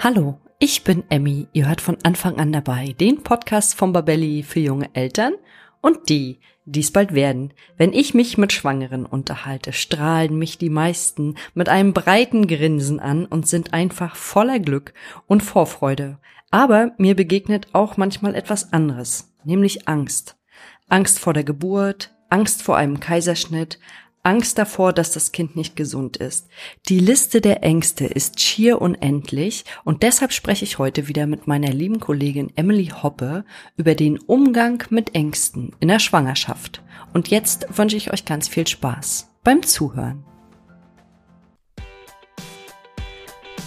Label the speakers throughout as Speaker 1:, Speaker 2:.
Speaker 1: Hallo, ich bin Emmy. Ihr hört von Anfang an dabei den Podcast von Babelli für junge Eltern und die, die es bald werden. Wenn ich mich mit Schwangeren unterhalte, strahlen mich die meisten mit einem breiten Grinsen an und sind einfach voller Glück und Vorfreude. Aber mir begegnet auch manchmal etwas anderes, nämlich Angst. Angst vor der Geburt, Angst vor einem Kaiserschnitt, Angst davor, dass das Kind nicht gesund ist. Die Liste der Ängste ist schier unendlich und deshalb spreche ich heute wieder mit meiner lieben Kollegin Emily Hoppe über den Umgang mit Ängsten in der Schwangerschaft. Und jetzt wünsche ich euch ganz viel Spaß beim Zuhören.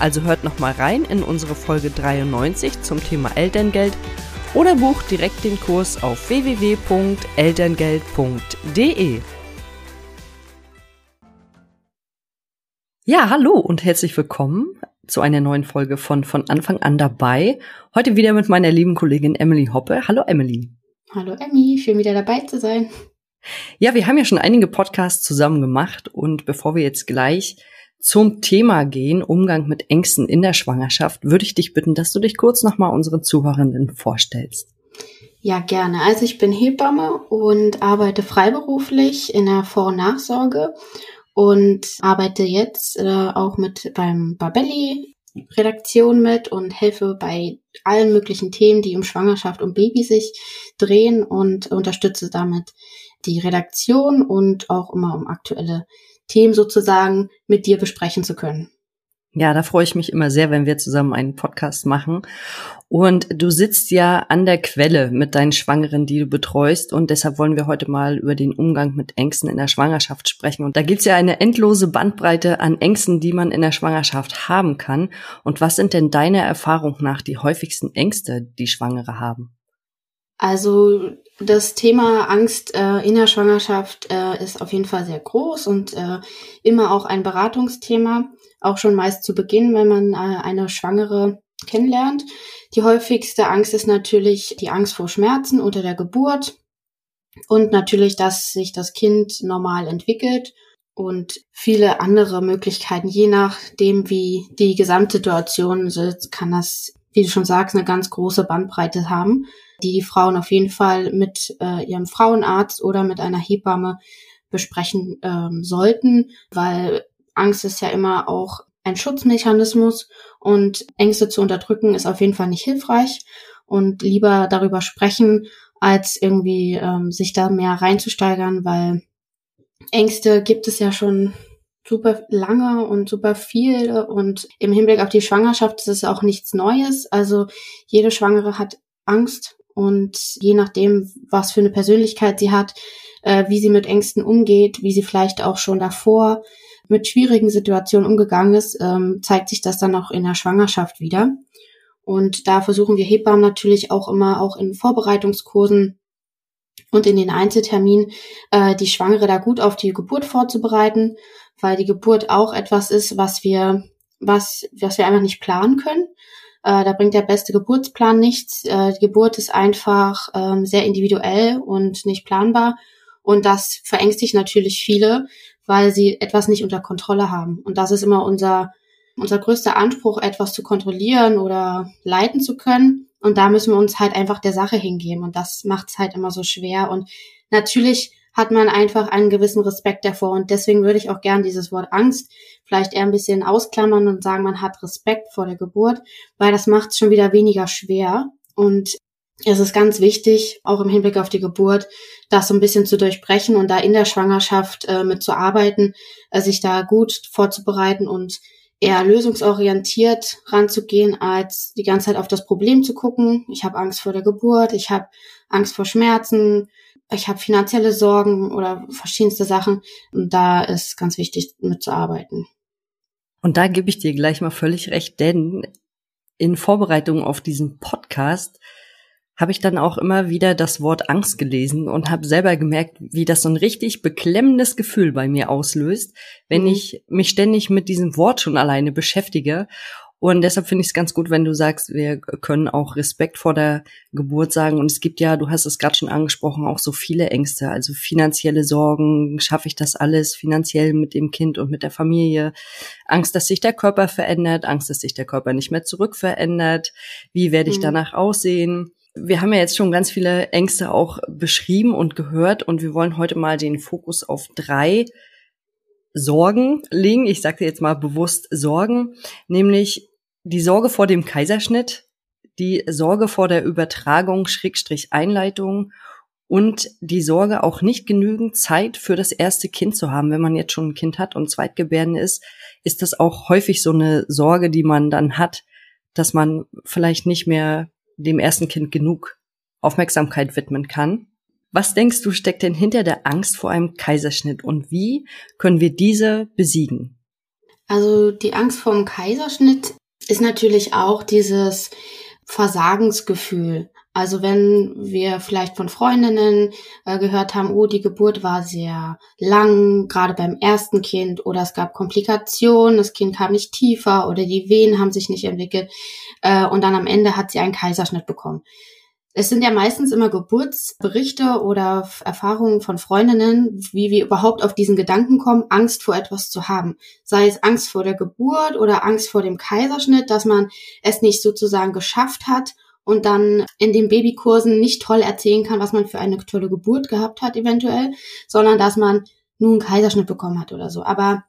Speaker 1: Also hört nochmal rein in unsere Folge 93 zum Thema Elterngeld oder bucht direkt den Kurs auf www.elterngeld.de. Ja, hallo und herzlich willkommen zu einer neuen Folge von von Anfang an dabei. Heute wieder mit meiner lieben Kollegin Emily Hoppe. Hallo Emily.
Speaker 2: Hallo Emmy, schön wieder dabei zu sein.
Speaker 1: Ja, wir haben ja schon einige Podcasts zusammen gemacht und bevor wir jetzt gleich zum Thema gehen, Umgang mit Ängsten in der Schwangerschaft, würde ich dich bitten, dass du dich kurz nochmal unseren Zuhörenden vorstellst.
Speaker 2: Ja, gerne. Also ich bin Hebamme und arbeite freiberuflich in der Vor- und Nachsorge und arbeite jetzt äh, auch mit beim Babelli Redaktion mit und helfe bei allen möglichen Themen, die um Schwangerschaft und Baby sich drehen und unterstütze damit die Redaktion und auch immer um aktuelle Themen sozusagen mit dir besprechen zu können.
Speaker 1: Ja, da freue ich mich immer sehr, wenn wir zusammen einen Podcast machen. Und du sitzt ja an der Quelle mit deinen Schwangeren, die du betreust. Und deshalb wollen wir heute mal über den Umgang mit Ängsten in der Schwangerschaft sprechen. Und da gibt's ja eine endlose Bandbreite an Ängsten, die man in der Schwangerschaft haben kann. Und was sind denn deiner Erfahrung nach die häufigsten Ängste, die Schwangere haben?
Speaker 2: Also das Thema Angst äh, in der Schwangerschaft äh, ist auf jeden Fall sehr groß und äh, immer auch ein Beratungsthema, auch schon meist zu Beginn, wenn man äh, eine Schwangere kennenlernt. Die häufigste Angst ist natürlich die Angst vor Schmerzen unter der Geburt und natürlich, dass sich das Kind normal entwickelt und viele andere Möglichkeiten. Je nachdem, wie die Gesamtsituation ist, kann das, wie du schon sagst, eine ganz große Bandbreite haben die die Frauen auf jeden Fall mit äh, ihrem Frauenarzt oder mit einer Hebamme besprechen ähm, sollten, weil Angst ist ja immer auch ein Schutzmechanismus und Ängste zu unterdrücken ist auf jeden Fall nicht hilfreich. Und lieber darüber sprechen, als irgendwie ähm, sich da mehr reinzusteigern, weil Ängste gibt es ja schon super lange und super viel und im Hinblick auf die Schwangerschaft ist es auch nichts Neues. Also jede Schwangere hat Angst und je nachdem, was für eine Persönlichkeit sie hat, äh, wie sie mit Ängsten umgeht, wie sie vielleicht auch schon davor mit schwierigen Situationen umgegangen ist, ähm, zeigt sich das dann auch in der Schwangerschaft wieder. Und da versuchen wir Hebammen natürlich auch immer auch in Vorbereitungskursen und in den Einzelterminen äh, die Schwangere da gut auf die Geburt vorzubereiten, weil die Geburt auch etwas ist, was wir was was wir einfach nicht planen können. Äh, da bringt der beste Geburtsplan nichts. Äh, die Geburt ist einfach ähm, sehr individuell und nicht planbar. Und das verängstigt natürlich viele, weil sie etwas nicht unter Kontrolle haben. Und das ist immer unser, unser größter Anspruch, etwas zu kontrollieren oder leiten zu können. Und da müssen wir uns halt einfach der Sache hingeben. Und das macht es halt immer so schwer. Und natürlich hat man einfach einen gewissen Respekt davor. Und deswegen würde ich auch gern dieses Wort Angst vielleicht eher ein bisschen ausklammern und sagen, man hat Respekt vor der Geburt, weil das macht es schon wieder weniger schwer. Und es ist ganz wichtig, auch im Hinblick auf die Geburt, das so ein bisschen zu durchbrechen und da in der Schwangerschaft äh, mitzuarbeiten, äh, sich da gut vorzubereiten und eher lösungsorientiert ranzugehen, als die ganze Zeit auf das Problem zu gucken. Ich habe Angst vor der Geburt, ich habe Angst vor Schmerzen, ich habe finanzielle Sorgen oder verschiedenste Sachen. Und da ist ganz wichtig mitzuarbeiten.
Speaker 1: Und da gebe ich dir gleich mal völlig recht, denn in Vorbereitung auf diesen Podcast habe ich dann auch immer wieder das Wort Angst gelesen und habe selber gemerkt, wie das so ein richtig beklemmendes Gefühl bei mir auslöst, wenn mhm. ich mich ständig mit diesem Wort schon alleine beschäftige. Und deshalb finde ich es ganz gut, wenn du sagst, wir können auch Respekt vor der Geburt sagen. Und es gibt ja, du hast es gerade schon angesprochen, auch so viele Ängste, also finanzielle Sorgen, schaffe ich das alles finanziell mit dem Kind und mit der Familie? Angst, dass sich der Körper verändert, Angst, dass sich der Körper nicht mehr zurück verändert. Wie werde ich mhm. danach aussehen? wir haben ja jetzt schon ganz viele Ängste auch beschrieben und gehört und wir wollen heute mal den Fokus auf drei Sorgen legen. Ich sage jetzt mal bewusst Sorgen, nämlich die Sorge vor dem Kaiserschnitt, die Sorge vor der Übertragung, Schrägstrich Einleitung und die Sorge auch nicht genügend Zeit für das erste Kind zu haben. Wenn man jetzt schon ein Kind hat und Zweitgebärden ist, ist das auch häufig so eine Sorge, die man dann hat, dass man vielleicht nicht mehr dem ersten Kind genug Aufmerksamkeit widmen kann. Was denkst du steckt denn hinter der Angst vor einem Kaiserschnitt und wie können wir diese besiegen?
Speaker 2: Also die Angst vor dem Kaiserschnitt ist natürlich auch dieses Versagensgefühl. Also wenn wir vielleicht von Freundinnen äh, gehört haben, oh, die Geburt war sehr lang, gerade beim ersten Kind, oder es gab Komplikationen, das Kind kam nicht tiefer oder die Wehen haben sich nicht entwickelt äh, und dann am Ende hat sie einen Kaiserschnitt bekommen. Es sind ja meistens immer Geburtsberichte oder Erfahrungen von Freundinnen, wie wir überhaupt auf diesen Gedanken kommen, Angst vor etwas zu haben. Sei es Angst vor der Geburt oder Angst vor dem Kaiserschnitt, dass man es nicht sozusagen geschafft hat und dann in den Babykursen nicht toll erzählen kann, was man für eine tolle Geburt gehabt hat eventuell, sondern dass man nun einen Kaiserschnitt bekommen hat oder so. Aber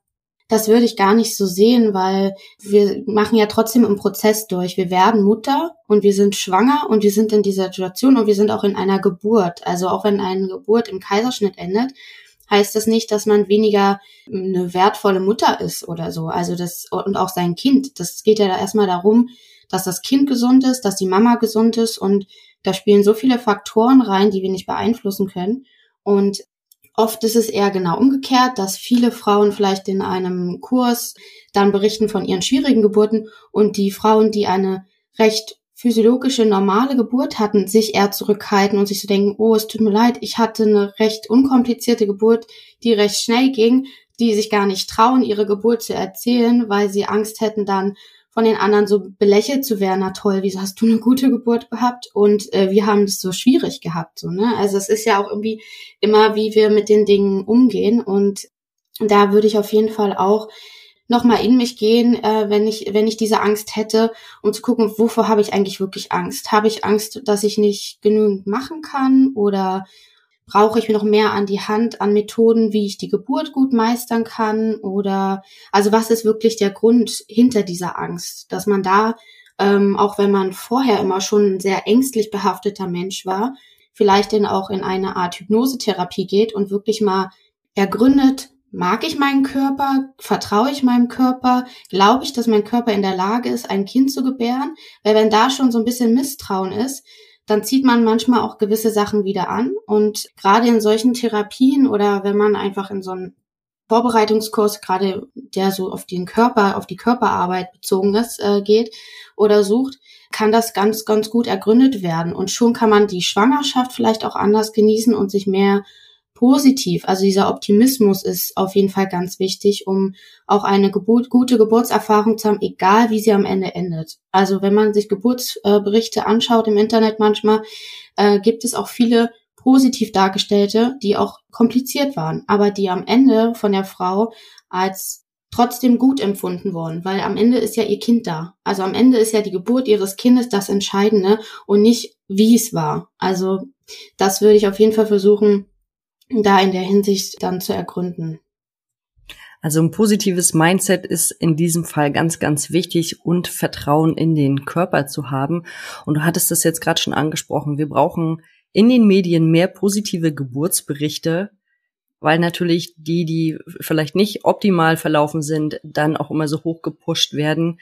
Speaker 2: das würde ich gar nicht so sehen, weil wir machen ja trotzdem im Prozess durch. Wir werden Mutter und wir sind schwanger und wir sind in dieser Situation und wir sind auch in einer Geburt. Also auch wenn eine Geburt im Kaiserschnitt endet, heißt das nicht, dass man weniger eine wertvolle Mutter ist oder so. Also das und auch sein Kind. Das geht ja da erstmal darum, dass das Kind gesund ist, dass die Mama gesund ist und da spielen so viele Faktoren rein, die wir nicht beeinflussen können. Und oft ist es eher genau umgekehrt, dass viele Frauen vielleicht in einem Kurs dann berichten von ihren schwierigen Geburten und die Frauen, die eine recht physiologische, normale Geburt hatten, sich eher zurückhalten und sich so denken, oh, es tut mir leid, ich hatte eine recht unkomplizierte Geburt, die recht schnell ging, die sich gar nicht trauen, ihre Geburt zu erzählen, weil sie Angst hätten, dann von den anderen so belächelt zu werden, na toll, wieso hast du eine gute Geburt gehabt und äh, wir haben es so schwierig gehabt, so, ne? Also es ist ja auch irgendwie immer, wie wir mit den Dingen umgehen und da würde ich auf jeden Fall auch nochmal in mich gehen, äh, wenn ich, wenn ich diese Angst hätte, um zu gucken, wovor habe ich eigentlich wirklich Angst? Habe ich Angst, dass ich nicht genügend machen kann oder brauche ich mir noch mehr an die Hand an Methoden, wie ich die Geburt gut meistern kann? Oder also was ist wirklich der Grund hinter dieser Angst, dass man da ähm, auch wenn man vorher immer schon ein sehr ängstlich behafteter Mensch war, vielleicht dann auch in eine Art Hypnosetherapie geht und wirklich mal ergründet, mag ich meinen Körper, vertraue ich meinem Körper, glaube ich, dass mein Körper in der Lage ist, ein Kind zu gebären, weil wenn da schon so ein bisschen Misstrauen ist, dann zieht man manchmal auch gewisse Sachen wieder an. Und gerade in solchen Therapien oder wenn man einfach in so einen Vorbereitungskurs, gerade der so auf den Körper, auf die Körperarbeit bezogen ist, äh, geht oder sucht, kann das ganz, ganz gut ergründet werden. Und schon kann man die Schwangerschaft vielleicht auch anders genießen und sich mehr positiv. Also dieser Optimismus ist auf jeden Fall ganz wichtig, um auch eine Geburt, gute Geburtserfahrung zu haben, egal wie sie am Ende endet. Also wenn man sich Geburtsberichte anschaut im Internet manchmal, äh, gibt es auch viele positiv dargestellte, die auch kompliziert waren, aber die am Ende von der Frau als trotzdem gut empfunden wurden, weil am Ende ist ja ihr Kind da. Also am Ende ist ja die Geburt ihres Kindes das Entscheidende und nicht wie es war. Also das würde ich auf jeden Fall versuchen, da in der Hinsicht dann zu ergründen.
Speaker 1: Also ein positives Mindset ist in diesem Fall ganz, ganz wichtig und Vertrauen in den Körper zu haben. Und du hattest das jetzt gerade schon angesprochen. Wir brauchen in den Medien mehr positive Geburtsberichte, weil natürlich die, die vielleicht nicht optimal verlaufen sind, dann auch immer so hoch gepusht werden.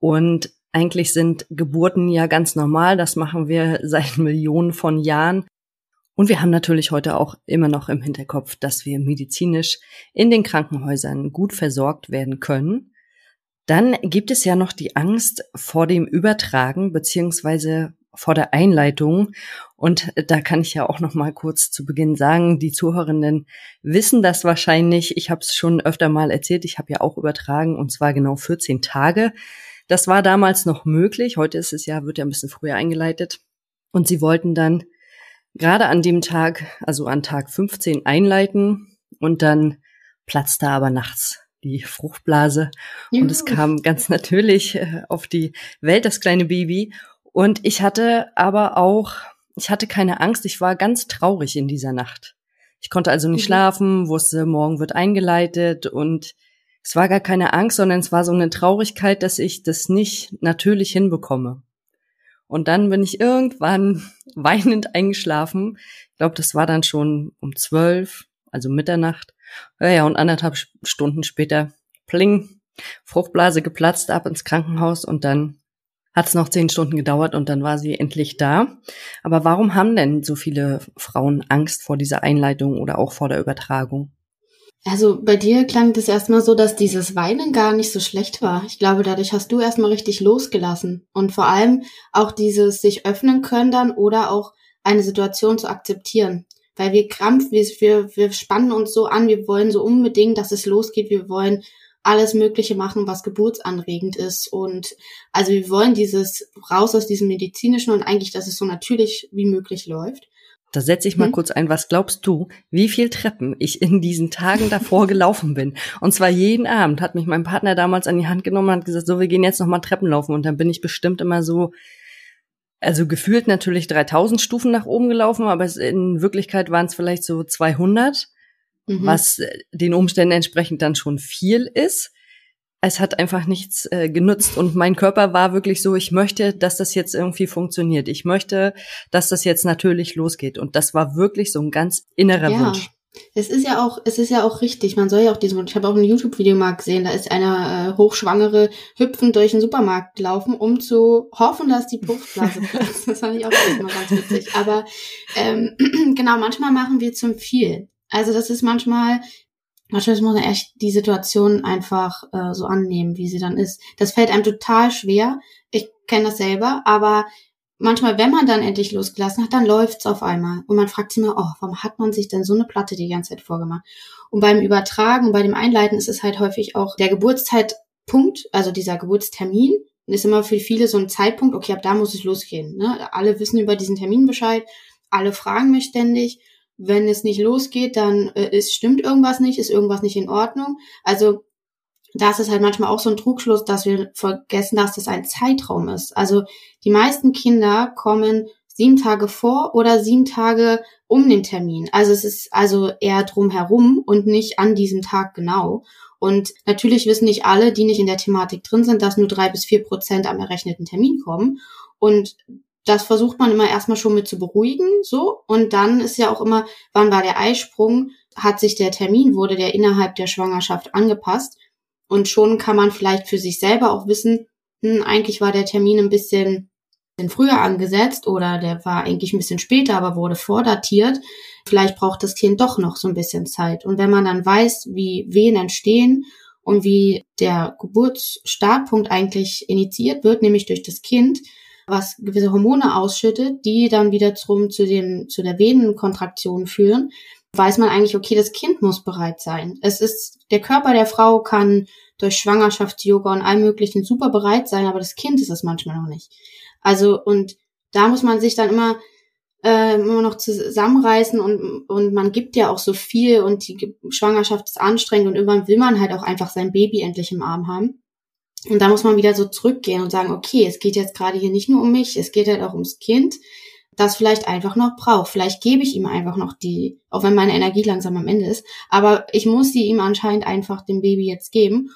Speaker 1: Und eigentlich sind Geburten ja ganz normal. Das machen wir seit Millionen von Jahren. Und wir haben natürlich heute auch immer noch im Hinterkopf, dass wir medizinisch in den Krankenhäusern gut versorgt werden können. Dann gibt es ja noch die Angst vor dem Übertragen beziehungsweise vor der Einleitung. Und da kann ich ja auch noch mal kurz zu Beginn sagen, die Zuhörenden wissen das wahrscheinlich. Ich habe es schon öfter mal erzählt. Ich habe ja auch übertragen und zwar genau 14 Tage. Das war damals noch möglich. Heute ist es ja, wird ja ein bisschen früher eingeleitet. Und sie wollten dann gerade an dem Tag, also an Tag 15 einleiten und dann platzte aber nachts die Fruchtblase Juhu. und es kam ganz natürlich äh, auf die Welt das kleine Baby und ich hatte aber auch, ich hatte keine Angst, ich war ganz traurig in dieser Nacht. Ich konnte also nicht mhm. schlafen, wusste, morgen wird eingeleitet und es war gar keine Angst, sondern es war so eine Traurigkeit, dass ich das nicht natürlich hinbekomme. Und dann bin ich irgendwann weinend eingeschlafen. Ich glaube, das war dann schon um zwölf, also Mitternacht. Ja, ja, und anderthalb Stunden später, pling, Fruchtblase geplatzt, ab ins Krankenhaus und dann hat es noch zehn Stunden gedauert und dann war sie endlich da. Aber warum haben denn so viele Frauen Angst vor dieser Einleitung oder auch vor der Übertragung?
Speaker 2: Also bei dir klang das erstmal so, dass dieses Weinen gar nicht so schlecht war. Ich glaube, dadurch hast du erstmal richtig losgelassen. Und vor allem auch dieses sich öffnen können dann oder auch eine Situation zu akzeptieren. Weil wir krampf, wir, wir, wir spannen uns so an, wir wollen so unbedingt, dass es losgeht, wir wollen alles Mögliche machen, was geburtsanregend ist. Und also wir wollen dieses raus aus diesem medizinischen und eigentlich, dass es so natürlich wie möglich läuft.
Speaker 1: Da setze ich mal hm. kurz ein, was glaubst du, wie viel Treppen ich in diesen Tagen davor gelaufen bin? Und zwar jeden Abend hat mich mein Partner damals an die Hand genommen und hat gesagt, so, wir gehen jetzt nochmal Treppen laufen. Und dann bin ich bestimmt immer so, also gefühlt natürlich 3000 Stufen nach oben gelaufen, aber in Wirklichkeit waren es vielleicht so 200, mhm. was den Umständen entsprechend dann schon viel ist es hat einfach nichts äh, genutzt und mein Körper war wirklich so, ich möchte, dass das jetzt irgendwie funktioniert. Ich möchte, dass das jetzt natürlich losgeht und das war wirklich so ein ganz innerer ja. Wunsch.
Speaker 2: Es ist ja auch, es ist ja auch richtig. Man soll ja auch diesen, ich habe auch ein YouTube-Video mal gesehen, da ist eine äh, Hochschwangere hüpfend durch den Supermarkt gelaufen, um zu hoffen, dass die Fruchtblase platzt. Das fand ich auch immer ganz witzig. Aber ähm, genau, manchmal machen wir zum viel. Also das ist manchmal, Manchmal muss man echt die Situation einfach äh, so annehmen, wie sie dann ist. Das fällt einem total schwer. Ich kenne das selber, aber manchmal, wenn man dann endlich losgelassen hat, dann läuft's auf einmal. Und man fragt sich immer, oh, warum hat man sich denn so eine Platte die ganze Zeit vorgemacht? Und beim Übertragen, bei dem Einleiten ist es halt häufig auch der Geburtszeitpunkt, also dieser Geburtstermin, ist immer für viele so ein Zeitpunkt, okay, ab da muss es losgehen. Ne? Alle wissen über diesen Termin Bescheid, alle fragen mich ständig wenn es nicht losgeht, dann äh, ist, stimmt irgendwas nicht, ist irgendwas nicht in Ordnung. Also das ist halt manchmal auch so ein Trugschluss, dass wir vergessen, dass das ein Zeitraum ist. Also die meisten Kinder kommen sieben Tage vor oder sieben Tage um den Termin. Also es ist also eher drumherum und nicht an diesem Tag genau. Und natürlich wissen nicht alle, die nicht in der Thematik drin sind, dass nur drei bis vier Prozent am errechneten Termin kommen. Und das versucht man immer erstmal schon mit zu beruhigen, so. Und dann ist ja auch immer, wann war der Eisprung? Hat sich der Termin, wurde der innerhalb der Schwangerschaft angepasst? Und schon kann man vielleicht für sich selber auch wissen, hm, eigentlich war der Termin ein bisschen, bisschen früher angesetzt oder der war eigentlich ein bisschen später, aber wurde vordatiert. Vielleicht braucht das Kind doch noch so ein bisschen Zeit. Und wenn man dann weiß, wie Wehen entstehen und wie der Geburtsstartpunkt eigentlich initiiert wird, nämlich durch das Kind, was gewisse Hormone ausschüttet, die dann wieder zum, zu, dem, zu der Venenkontraktion führen, weiß man eigentlich, okay, das Kind muss bereit sein. Es ist, der Körper der Frau kann durch Schwangerschafts-Yoga und allem möglichen super bereit sein, aber das Kind ist es manchmal noch nicht. Also, und da muss man sich dann immer, äh, immer noch zusammenreißen und, und man gibt ja auch so viel und die Schwangerschaft ist anstrengend und irgendwann will man halt auch einfach sein Baby endlich im Arm haben. Und da muss man wieder so zurückgehen und sagen, okay, es geht jetzt gerade hier nicht nur um mich, es geht halt auch ums Kind. das vielleicht einfach noch braucht. Vielleicht gebe ich ihm einfach noch die, auch wenn meine Energie langsam am Ende ist, aber ich muss sie ihm anscheinend einfach dem Baby jetzt geben.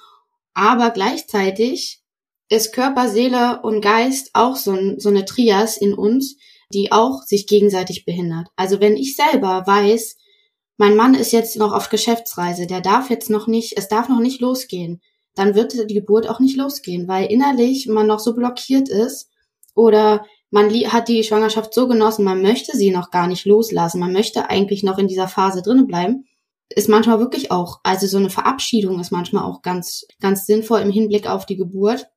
Speaker 2: Aber gleichzeitig ist Körper, Seele und Geist auch so, so eine Trias in uns, die auch sich gegenseitig behindert. Also wenn ich selber weiß, mein Mann ist jetzt noch auf Geschäftsreise, der darf jetzt noch nicht, es darf noch nicht losgehen, dann wird die Geburt auch nicht losgehen, weil innerlich man noch so blockiert ist oder man hat die Schwangerschaft so genossen, man möchte sie noch gar nicht loslassen, man möchte eigentlich noch in dieser Phase drinnen bleiben, ist manchmal wirklich auch, also so eine Verabschiedung ist manchmal auch ganz, ganz sinnvoll im Hinblick auf die Geburt.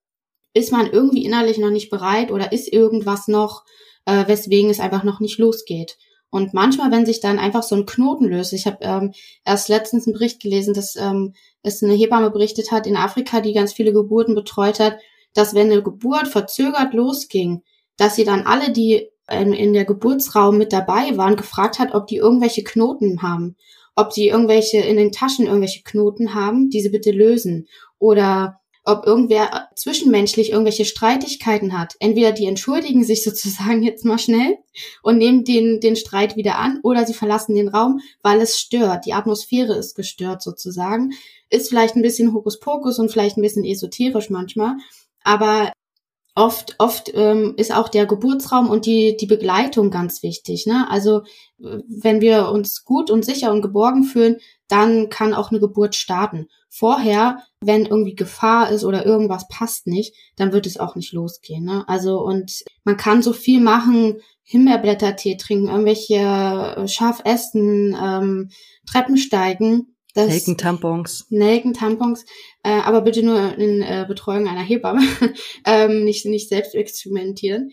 Speaker 2: Ist man irgendwie innerlich noch nicht bereit oder ist irgendwas noch, äh, weswegen es einfach noch nicht losgeht? Und manchmal, wenn sich dann einfach so ein Knoten löst, ich habe ähm, erst letztens einen Bericht gelesen, dass ähm, es eine Hebamme berichtet hat in Afrika, die ganz viele Geburten betreut hat, dass wenn eine Geburt verzögert losging, dass sie dann alle, die in, in der Geburtsraum mit dabei waren, gefragt hat, ob die irgendwelche Knoten haben, ob die irgendwelche in den Taschen irgendwelche Knoten haben, die sie bitte lösen. Oder ob irgendwer zwischenmenschlich irgendwelche Streitigkeiten hat. Entweder die entschuldigen sich sozusagen jetzt mal schnell und nehmen den, den Streit wieder an oder sie verlassen den Raum, weil es stört. Die Atmosphäre ist gestört sozusagen. Ist vielleicht ein bisschen Hokuspokus und vielleicht ein bisschen esoterisch manchmal. Aber oft, oft ähm, ist auch der Geburtsraum und die, die Begleitung ganz wichtig. Ne? Also wenn wir uns gut und sicher und geborgen fühlen, dann kann auch eine Geburt starten. Vorher, wenn irgendwie Gefahr ist oder irgendwas passt nicht, dann wird es auch nicht losgehen. Ne? Also und man kann so viel machen, Himbeerblättertee trinken, irgendwelche äh, scharf essen, ähm, Treppen steigen.
Speaker 1: Das, Nelkentampons.
Speaker 2: Nelkentampons, äh, aber bitte nur in äh, Betreuung einer Hebamme, ähm, nicht, nicht selbst experimentieren.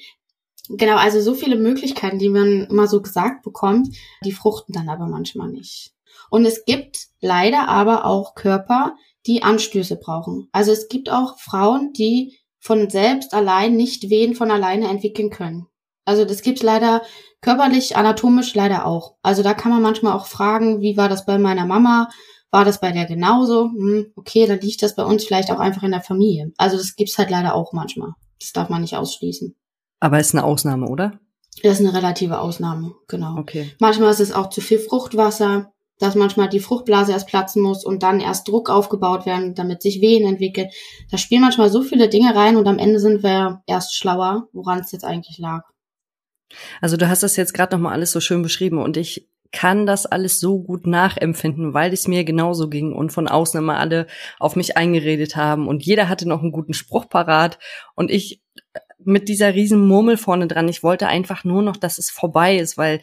Speaker 2: Genau, also so viele Möglichkeiten, die man immer so gesagt bekommt, die fruchten dann aber manchmal nicht. Und es gibt leider aber auch Körper, die Anstöße brauchen. Also es gibt auch Frauen, die von selbst allein nicht Wehen von alleine entwickeln können. Also das gibt's leider körperlich, anatomisch leider auch. Also da kann man manchmal auch fragen, wie war das bei meiner Mama? War das bei der genauso? Hm, okay, dann liegt das bei uns vielleicht auch einfach in der Familie. Also das gibt's halt leider auch manchmal. Das darf man nicht ausschließen.
Speaker 1: Aber ist eine Ausnahme, oder?
Speaker 2: Das ist eine relative Ausnahme, genau.
Speaker 1: Okay.
Speaker 2: Manchmal ist es auch zu viel Fruchtwasser, dass manchmal die Fruchtblase erst platzen muss und dann erst Druck aufgebaut werden, damit sich Wehen entwickeln. Da spielen manchmal so viele Dinge rein und am Ende sind wir erst schlauer, woran es jetzt eigentlich lag.
Speaker 1: Also du hast das jetzt gerade nochmal alles so schön beschrieben und ich kann das alles so gut nachempfinden, weil es mir genauso ging und von außen immer alle auf mich eingeredet haben und jeder hatte noch einen guten Spruch parat und ich mit dieser riesen Murmel vorne dran, ich wollte einfach nur noch, dass es vorbei ist, weil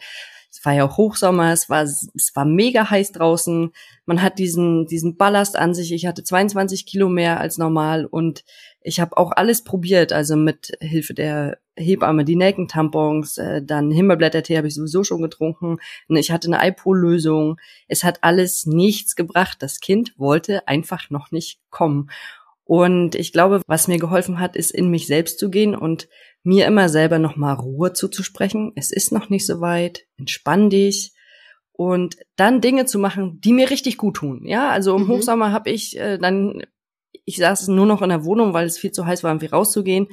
Speaker 1: es war ja auch Hochsommer, es war, es war mega heiß draußen, man hat diesen, diesen Ballast an sich, ich hatte 22 Kilo mehr als normal und ich habe auch alles probiert, also mit Hilfe der Hebamme, die Nelkentampons, äh, dann Himbeerblättertee habe ich sowieso schon getrunken. Ich hatte eine Alpol-Lösung. Es hat alles nichts gebracht. Das Kind wollte einfach noch nicht kommen. Und ich glaube, was mir geholfen hat, ist in mich selbst zu gehen und mir immer selber nochmal Ruhe zuzusprechen. Es ist noch nicht so weit. Entspann dich. Und dann Dinge zu machen, die mir richtig gut tun. Ja, also im mhm. Hochsommer habe ich äh, dann, ich saß nur noch in der Wohnung, weil es viel zu heiß war, um wie rauszugehen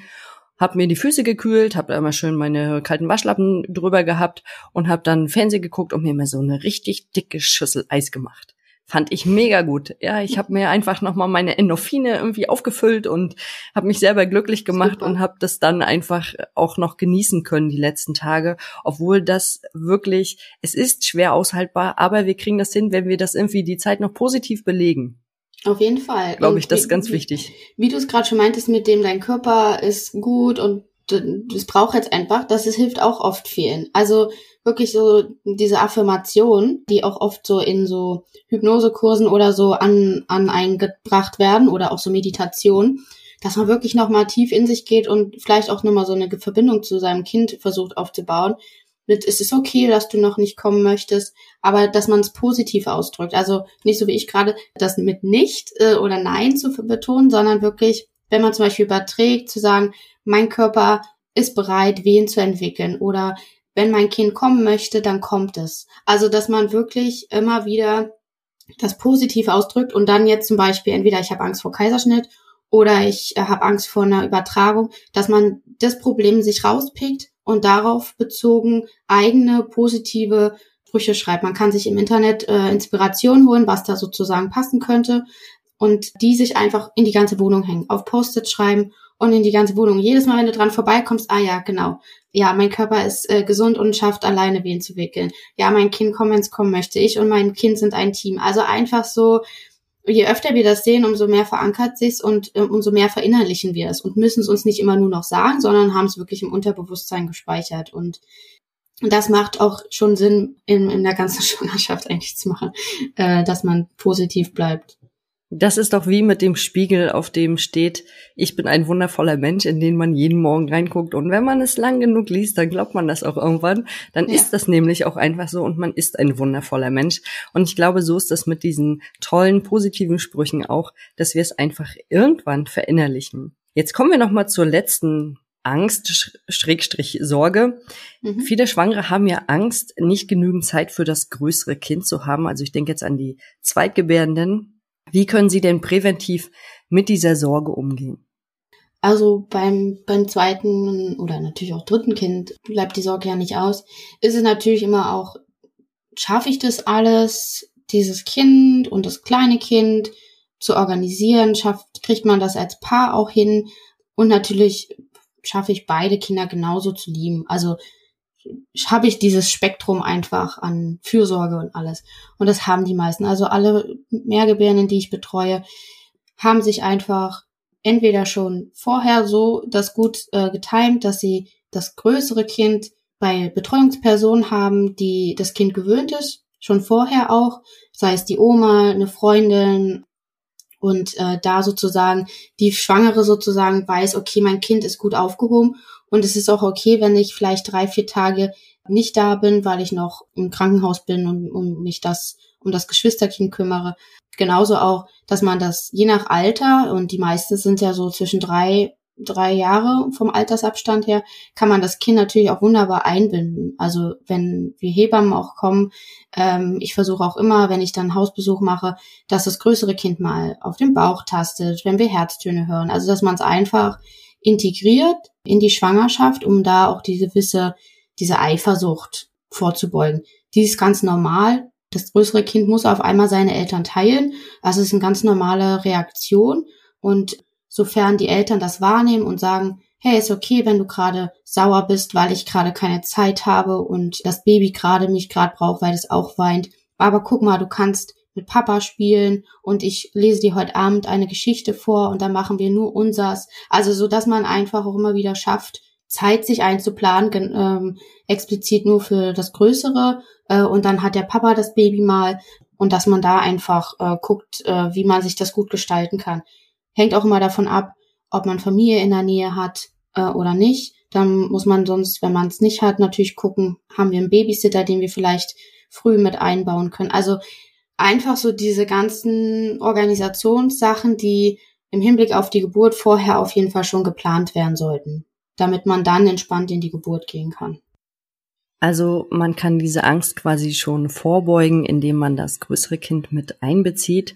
Speaker 1: hab mir die Füße gekühlt, hab da immer schön meine kalten Waschlappen drüber gehabt und hab dann Fernsehen geguckt und mir immer so eine richtig dicke Schüssel Eis gemacht. Fand ich mega gut. Ja, ich habe mir einfach nochmal meine Endorphine irgendwie aufgefüllt und habe mich selber glücklich gemacht Super. und habe das dann einfach auch noch genießen können die letzten Tage, obwohl das wirklich, es ist schwer aushaltbar, aber wir kriegen das hin, wenn wir das irgendwie die Zeit noch positiv belegen.
Speaker 2: Auf jeden Fall.
Speaker 1: Glaube ich, das ist ganz wichtig.
Speaker 2: Wie, wie du es gerade schon meintest, mit dem dein Körper ist gut und das braucht jetzt einfach, das ist, hilft auch oft vielen. Also wirklich so diese Affirmation, die auch oft so in so Hypnosekursen oder so an, an eingebracht werden oder auch so Meditation, dass man wirklich nochmal tief in sich geht und vielleicht auch nochmal so eine Verbindung zu seinem Kind versucht aufzubauen, mit, es ist okay, dass du noch nicht kommen möchtest, aber dass man es positiv ausdrückt. Also nicht so wie ich gerade, das mit nicht äh, oder nein zu betonen, sondern wirklich, wenn man zum Beispiel überträgt, zu sagen, mein Körper ist bereit, wen zu entwickeln oder wenn mein Kind kommen möchte, dann kommt es. Also, dass man wirklich immer wieder das positiv ausdrückt und dann jetzt zum Beispiel entweder ich habe Angst vor Kaiserschnitt oder ich äh, habe Angst vor einer Übertragung, dass man das Problem sich rauspickt und darauf bezogen eigene positive Sprüche schreibt. Man kann sich im Internet äh, Inspiration holen, was da sozusagen passen könnte und die sich einfach in die ganze Wohnung hängen, auf Post-it schreiben und in die ganze Wohnung. Jedes Mal, wenn du dran vorbeikommst, ah ja, genau. Ja, mein Körper ist äh, gesund und schafft alleine Wehen zu wickeln. Ja, mein Kind kommt, wenn es kommen möchte. Ich und mein Kind sind ein Team. Also einfach so, je öfter wir das sehen, umso mehr verankert sich's und äh, umso mehr verinnerlichen wir es und müssen es uns nicht immer nur noch sagen, sondern haben es wirklich im Unterbewusstsein gespeichert und und das macht auch schon Sinn, in, in der ganzen Schwangerschaft eigentlich zu machen, äh, dass man positiv bleibt.
Speaker 1: Das ist doch wie mit dem Spiegel, auf dem steht, ich bin ein wundervoller Mensch, in den man jeden Morgen reinguckt. Und wenn man es lang genug liest, dann glaubt man das auch irgendwann. Dann ja. ist das nämlich auch einfach so und man ist ein wundervoller Mensch. Und ich glaube, so ist das mit diesen tollen, positiven Sprüchen auch, dass wir es einfach irgendwann verinnerlichen. Jetzt kommen wir nochmal zur letzten Angst, Schrägstrich Sorge. Mhm. Viele Schwangere haben ja Angst, nicht genügend Zeit für das größere Kind zu haben. Also ich denke jetzt an die Zweitgebärenden. Wie können Sie denn präventiv mit dieser Sorge umgehen?
Speaker 2: Also beim, beim zweiten oder natürlich auch dritten Kind bleibt die Sorge ja nicht aus. Ist es natürlich immer auch, schaffe ich das alles, dieses Kind und das kleine Kind zu organisieren? Schafft, kriegt man das als Paar auch hin? Und natürlich schaffe ich beide Kinder genauso zu lieben. Also habe ich dieses Spektrum einfach an Fürsorge und alles. Und das haben die meisten. Also alle Mehrgebärenden, die ich betreue, haben sich einfach entweder schon vorher so das gut äh, getimt, dass sie das größere Kind bei Betreuungspersonen haben, die das Kind gewöhnt ist, schon vorher auch, sei es die Oma, eine Freundin, und äh, da sozusagen die Schwangere sozusagen weiß, okay, mein Kind ist gut aufgehoben und es ist auch okay, wenn ich vielleicht drei, vier Tage nicht da bin, weil ich noch im Krankenhaus bin und um mich das um das Geschwisterkind kümmere. Genauso auch, dass man das je nach Alter und die meisten sind ja so zwischen drei drei Jahre vom Altersabstand her, kann man das Kind natürlich auch wunderbar einbinden. Also wenn wir Hebammen auch kommen, ähm, ich versuche auch immer, wenn ich dann Hausbesuch mache, dass das größere Kind mal auf den Bauch tastet, wenn wir Herztöne hören. Also dass man es einfach integriert in die Schwangerschaft, um da auch diese gewisse, diese Eifersucht vorzubeugen. Die ist ganz normal. Das größere Kind muss auf einmal seine Eltern teilen. Das ist eine ganz normale Reaktion. Und sofern die Eltern das wahrnehmen und sagen, hey, ist okay, wenn du gerade sauer bist, weil ich gerade keine Zeit habe und das Baby gerade mich gerade braucht, weil es auch weint. Aber guck mal, du kannst mit Papa spielen und ich lese dir heute Abend eine Geschichte vor und dann machen wir nur unsers. Also so, dass man einfach auch immer wieder schafft, Zeit sich einzuplanen, ähm, explizit nur für das Größere äh, und dann hat der Papa das Baby mal und dass man da einfach äh, guckt, äh, wie man sich das gut gestalten kann. Hängt auch immer davon ab, ob man Familie in der Nähe hat äh, oder nicht. Dann muss man sonst, wenn man es nicht hat, natürlich gucken, haben wir einen Babysitter, den wir vielleicht früh mit einbauen können. Also einfach so diese ganzen Organisationssachen, die im Hinblick auf die Geburt vorher auf jeden Fall schon geplant werden sollten, damit man dann entspannt in die Geburt gehen kann.
Speaker 1: Also man kann diese Angst quasi schon vorbeugen, indem man das größere Kind mit einbezieht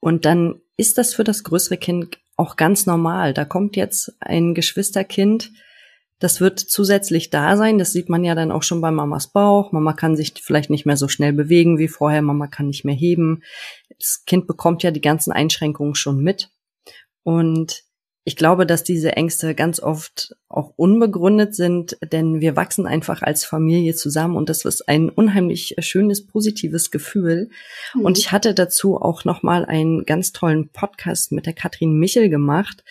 Speaker 1: und dann ist das für das größere Kind auch ganz normal. Da kommt jetzt ein Geschwisterkind, das wird zusätzlich da sein. Das sieht man ja dann auch schon bei Mamas Bauch. Mama kann sich vielleicht nicht mehr so schnell bewegen wie vorher. Mama kann nicht mehr heben. Das Kind bekommt ja die ganzen Einschränkungen schon mit. Und ich glaube, dass diese Ängste ganz oft auch unbegründet sind, denn wir wachsen einfach als Familie zusammen und das ist ein unheimlich schönes, positives Gefühl. Mhm. Und ich hatte dazu auch nochmal einen ganz tollen Podcast mit der Katrin Michel gemacht.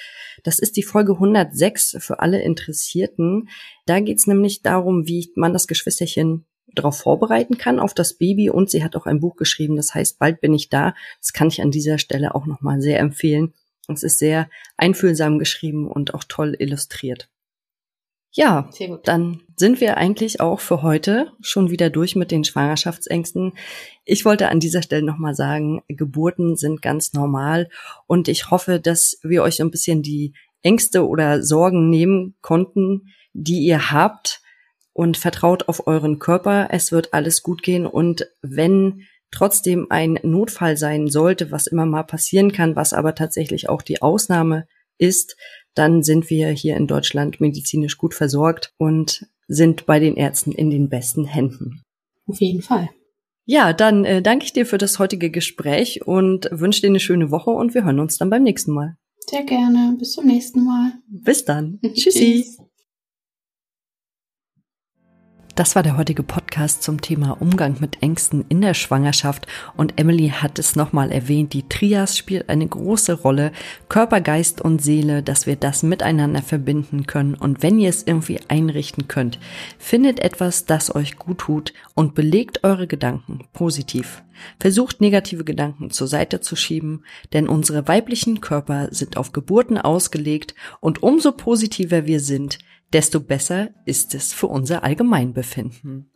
Speaker 1: Das ist die Folge 106 für alle Interessierten. Da geht es nämlich darum, wie man das Geschwisterchen darauf vorbereiten kann, auf das Baby. Und sie hat auch ein Buch geschrieben, das heißt, bald bin ich da. Das kann ich an dieser Stelle auch nochmal sehr empfehlen. Es ist sehr einfühlsam geschrieben und auch toll illustriert. Ja, dann sind wir eigentlich auch für heute schon wieder durch mit den Schwangerschaftsängsten. Ich wollte an dieser Stelle nochmal sagen, Geburten sind ganz normal und ich hoffe, dass wir euch ein bisschen die Ängste oder Sorgen nehmen konnten, die ihr habt und vertraut auf euren Körper. Es wird alles gut gehen und wenn trotzdem ein Notfall sein sollte, was immer mal passieren kann, was aber tatsächlich auch die Ausnahme ist, dann sind wir hier in Deutschland medizinisch gut versorgt und sind bei den Ärzten in den besten Händen.
Speaker 2: Auf jeden Fall.
Speaker 1: Ja, dann äh, danke ich dir für das heutige Gespräch und wünsche dir eine schöne Woche und wir hören uns dann beim nächsten Mal.
Speaker 2: Sehr gerne. Bis zum nächsten Mal.
Speaker 1: Bis dann. Tschüssi. Tschüss. Das war der heutige Podcast zum Thema Umgang mit Ängsten in der Schwangerschaft. Und Emily hat es nochmal erwähnt, die Trias spielt eine große Rolle, Körper, Geist und Seele, dass wir das miteinander verbinden können. Und wenn ihr es irgendwie einrichten könnt, findet etwas, das euch gut tut und belegt eure Gedanken positiv. Versucht negative Gedanken zur Seite zu schieben, denn unsere weiblichen Körper sind auf Geburten ausgelegt. Und umso positiver wir sind, desto besser ist es für unser Allgemeinbefinden.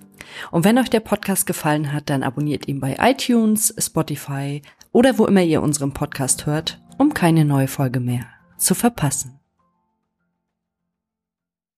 Speaker 1: Und wenn euch der Podcast gefallen hat, dann abonniert ihn bei iTunes, Spotify oder wo immer ihr unseren Podcast hört, um keine neue Folge mehr zu verpassen.